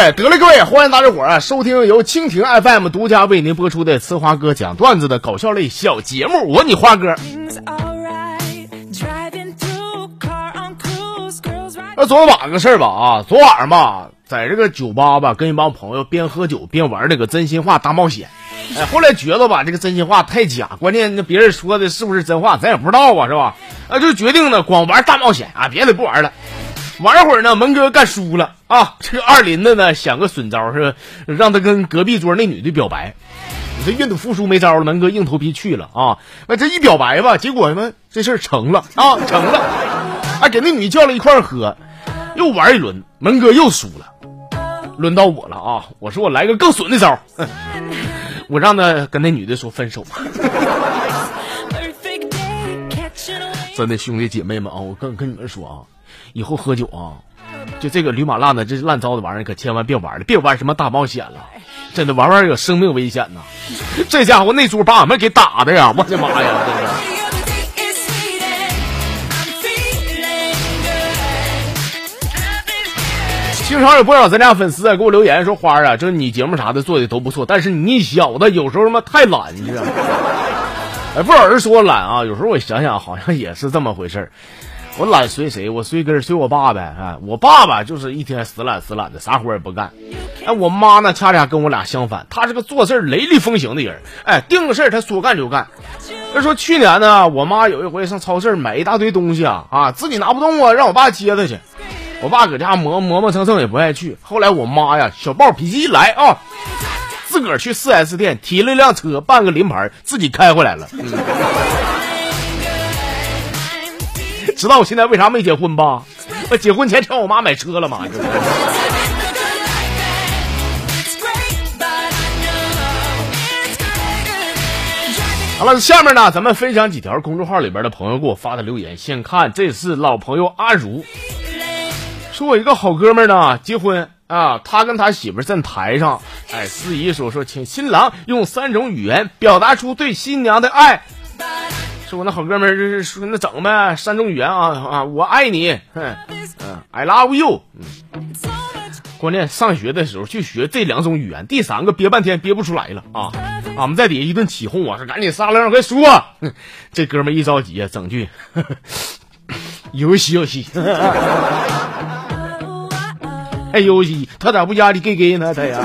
哎，得了，各位，欢迎大家伙儿啊，收听由蜻蜓 FM 独家为您播出的呲花哥讲段子的搞笑类小节目。我你花哥。那昨晚个事儿吧啊，昨晚上吧，在这个酒吧吧，跟一帮朋友边喝酒边玩那个真心话大冒险。哎，后来觉得吧，这个真心话太假，关键那别人说的是不是真话，咱也不知道啊，是吧？啊，就决定呢，光玩大冒险啊，别的不玩了。玩会儿呢，门哥干输了啊！这个二林子呢想个损招是让他跟隔壁桌那女的表白。你这愿赌服输没招了，门哥硬头皮去了啊！那这一表白吧，结果呢这事儿成了啊，成了！哎，给那女叫了一块喝，又玩一轮，门哥又输了。轮到我了啊！我说我来个更损的招，我让他跟那女的说分手。真的兄弟姐妹们啊，我跟跟你们说啊。以后喝酒啊，就这个驴马烂的这烂糟的玩意儿，可千万别玩了，别玩什么大冒险了，真的玩玩有生命危险呐！这家伙那桌把俺们给打的呀，我的妈呀！真的。经常有不少咱家粉丝啊给我留言说花啊，就是你节目啥的做的都不错，但是你小子有时候他妈太懒，你知道吗？哎，不少人说懒啊，有时候我想想好像也是这么回事儿。我懒随谁？我随根随我爸呗。哎，我爸爸就是一天死懒死懒的，啥活也不干。哎，我妈呢，恰恰跟我俩相反，她是个做事雷厉风行的人。哎，定个事儿，她说干就干。她说去年呢，我妈有一回上超市买一大堆东西啊，啊，自己拿不动啊，让我爸接她去。我爸搁家磨磨磨蹭蹭也不爱去。后来我妈呀，小暴脾气一来啊，自个儿去 4S 店提了一辆车，办个临牌，自己开回来了。知道我现在为啥没结婚吧？我结婚前劝我妈买车了嘛。好了，下面呢，咱们分享几条公众号里边的朋友给我发的留言。先看，这是老朋友阿如，说我一个好哥们呢结婚啊，他跟他媳妇在台上，哎，司仪说说，请新郎用三种语言表达出对新娘的爱。说我那好哥们儿就是说那整呗，三种语言啊啊，我爱你，嗯，I love you，嗯，关键上学的时候就学这两种语言，第三个憋半天憋不出来了啊！俺们在底下一顿起哄啊，说赶紧撒浪快说，这哥们儿一着急啊，整句游戏游戏，哎游戏，他咋不压力给给呢？他呀。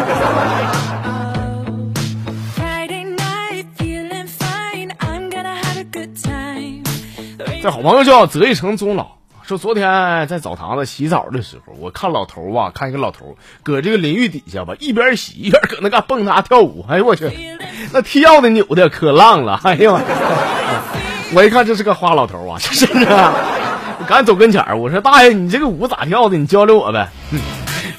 这好朋友叫泽一成终老，说昨天在澡堂子洗澡的时候，我看老头啊，看一个老头搁这个淋浴底下吧，一边洗一边搁那嘎蹦跶跳舞。哎呦我去，那跳的扭的可浪了。哎呦，我一看这是个花老头啊，这是啊，赶紧走跟前儿，我说大爷，你这个舞咋跳的？你教教我呗。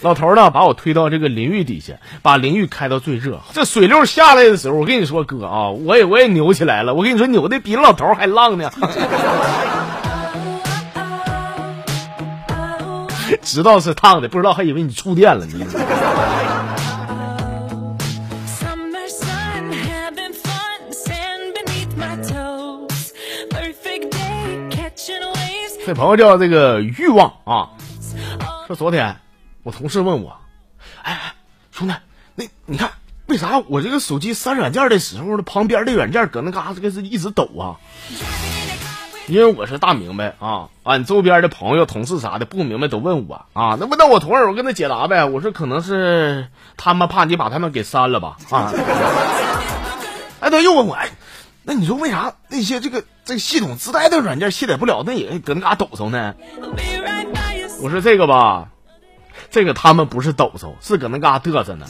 老头呢，把我推到这个淋浴底下，把淋浴开到最热。这水流下来的时候，我跟你说哥啊，我也我也扭起来了。我跟你说，扭的比老头还浪呢。知道是烫的，不知道还以为你触电了呢。这朋友叫这个欲望啊，说昨天。我同事问我：“哎，兄弟，那你看为啥我这个手机删软件的时候，旁边的软件搁那嘎这个是一直抖啊？因为我是大明白啊，俺周边的朋友、同事啥的不明白都问我啊。那不那我同事我跟他解答呗。我说可能是他们怕你把他们给删了吧？啊？哎，他又问我：哎，那你说为啥那些这个这个系统自带的软件卸载不了，那也搁那嘎抖擞呢？我说这个吧。”这个他们不是抖擞，是搁那嘎嘚瑟呢。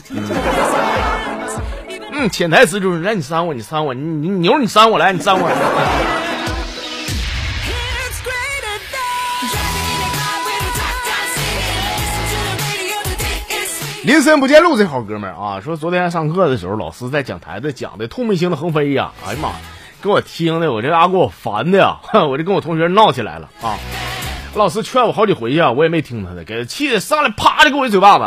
嗯，潜台词就是让你删我，你删我，你你牛你删我来，你删我。林森不见路，这好哥们儿啊，说昨天上课的时候，老师在讲台子讲的“痛明星的横飞”呀，哎呀妈，给我听的，我这嘎给我烦的呀，我就跟我同学闹起来了啊。老师劝我好几回呀，我也没听他的，给他气的上来啪就给我一嘴巴子。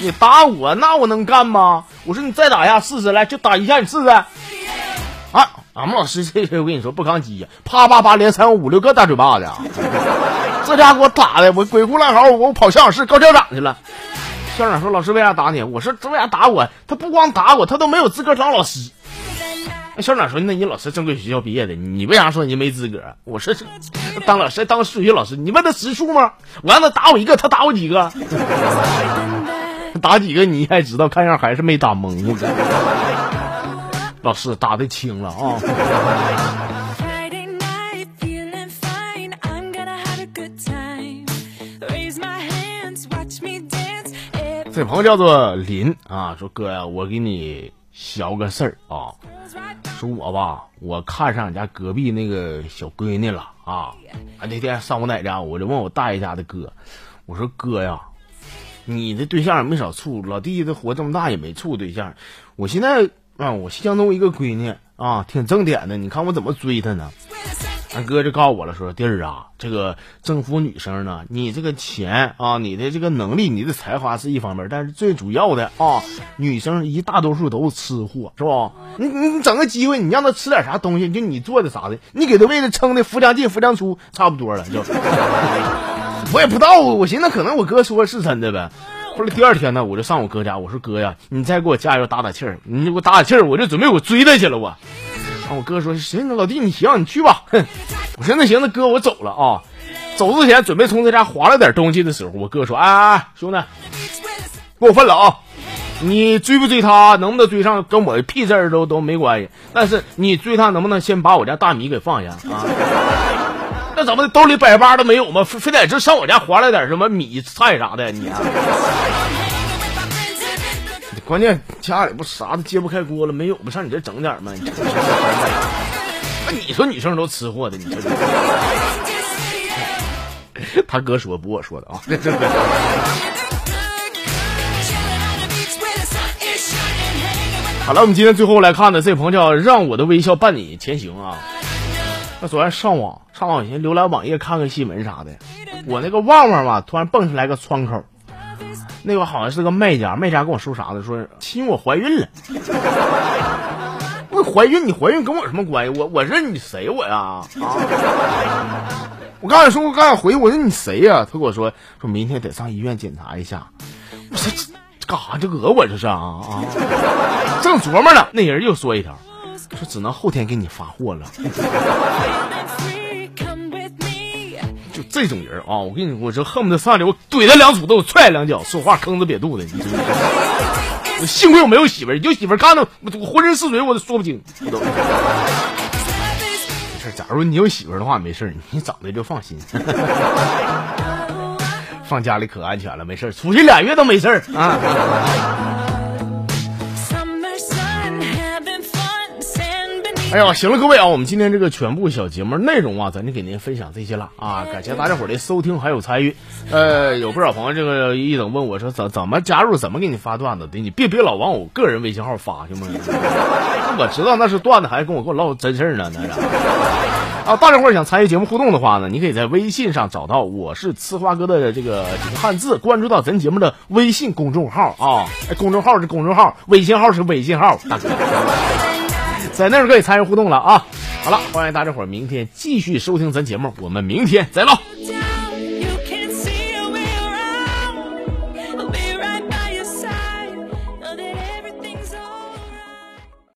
你打我，那我能干吗？我说你再打一下试试，来就打一下你试试。啊，俺们老师这回我跟你说不抗击呀，啪啪啪连扇我五六个大嘴巴子。这家给我打的，我鬼哭狼嚎，我跑校长室告校长去了。校长说：“老师为啥打你？”我说：“这为啥打我？他不光打我，他都没有资格当老师。”那校长说：“那你老师正规学校毕业的，你为啥说你没资格？”我说：“当老师当数学老师，你问他实数吗？我让他打我一个，他打我几个？打几个你还知道？看样还是没打懵。老师打的轻了啊。”这朋友叫做林啊，说哥呀，我给你小个事儿啊，说我吧，我看上俺家隔壁那个小闺女了啊。那天上我奶家，我就问我大爷家的哥，我说哥呀，你的对象也没少处，老弟这活这么大也没处对象，我现在啊，我相中一个闺女啊，挺正点的，你看我怎么追她呢？俺哥就告诉我了，说弟儿啊，这个征服女生呢，你这个钱啊，你的这个能力，你的才华是一方面，但是最主要的啊，女生一大多数都是吃货，是吧？你你整个机会，你让她吃点啥东西，就你做的啥的，你给她喂的撑的腹腔进腹腔出，差不多了就。我也不知道，我寻思可能我哥说是真的呗。后来第二天呢，我就上我哥家，我说哥呀，你再给我加油打打气儿，你给我打打气儿，我就准备我追她去了我。我哥说：“行，老弟，你行，你去吧。”哼，我说：“那行，那哥我走了啊。”走之前准备从他家划了点东西的时候，我哥说：“哎哎哎，兄弟，过分了啊！你追不追他，能不能追上，跟我屁事儿都都没关系。但是你追他，能不能先把我家大米给放下啊？那怎么，兜里百八都没有吗？非得这上我家划来点什么米菜啥的？你？”关键家里不啥都揭不开锅了，没有不上你这整点吗？那你说女生都吃货的，你说？他哥说不我说的啊。好了，我们今天最后来看的这朋友叫让我的微笑伴你前行啊。那昨天上网上网先浏览网页看看新闻啥的，我那个旺旺吧突然蹦出来个窗口。那个好像是个卖家，卖家跟我说啥的，说亲我怀孕了。我怀孕，你怀孕跟我什么关系？我我认你谁我呀？我刚才说，我刚才回我说你谁呀？他跟我说，说明天得上医院检查一下。我说这干啥？这讹我这是啊啊！正琢磨呢，那人又说一条，说只能后天给你发货了。这种人啊，我跟你，我这恨不得上去我怼他两杵子，我踹他两脚，说话坑子瘪肚的。你我幸亏我没有媳妇儿，有媳妇儿干的我浑身是水，我都说不清。没事，假如你有媳妇儿的话，没事，你长得就放心，放家里可安全了，没事，出去俩月都没事啊。哎呀，行了，各位啊，我们今天这个全部小节目内容啊，咱就给您分享这些了啊！感谢大家伙的收听还有参与。呃，有不少朋友这个一等问我说怎怎么加入，怎么给你发段子的？你别别老往我个人微信号发，行吗？我知道那是段子，还跟我跟我唠真事儿呢，那是。啊，大家伙想参与节目互动的话呢，你可以在微信上找到我是呲花哥的这个几个汉字，关注到咱节目的微信公众号啊，公众号是公众号，微信号是微信号，大哥。在那儿可以参与互动了啊！好了，欢迎大家伙儿明天继续收听咱节目，我们明天再唠。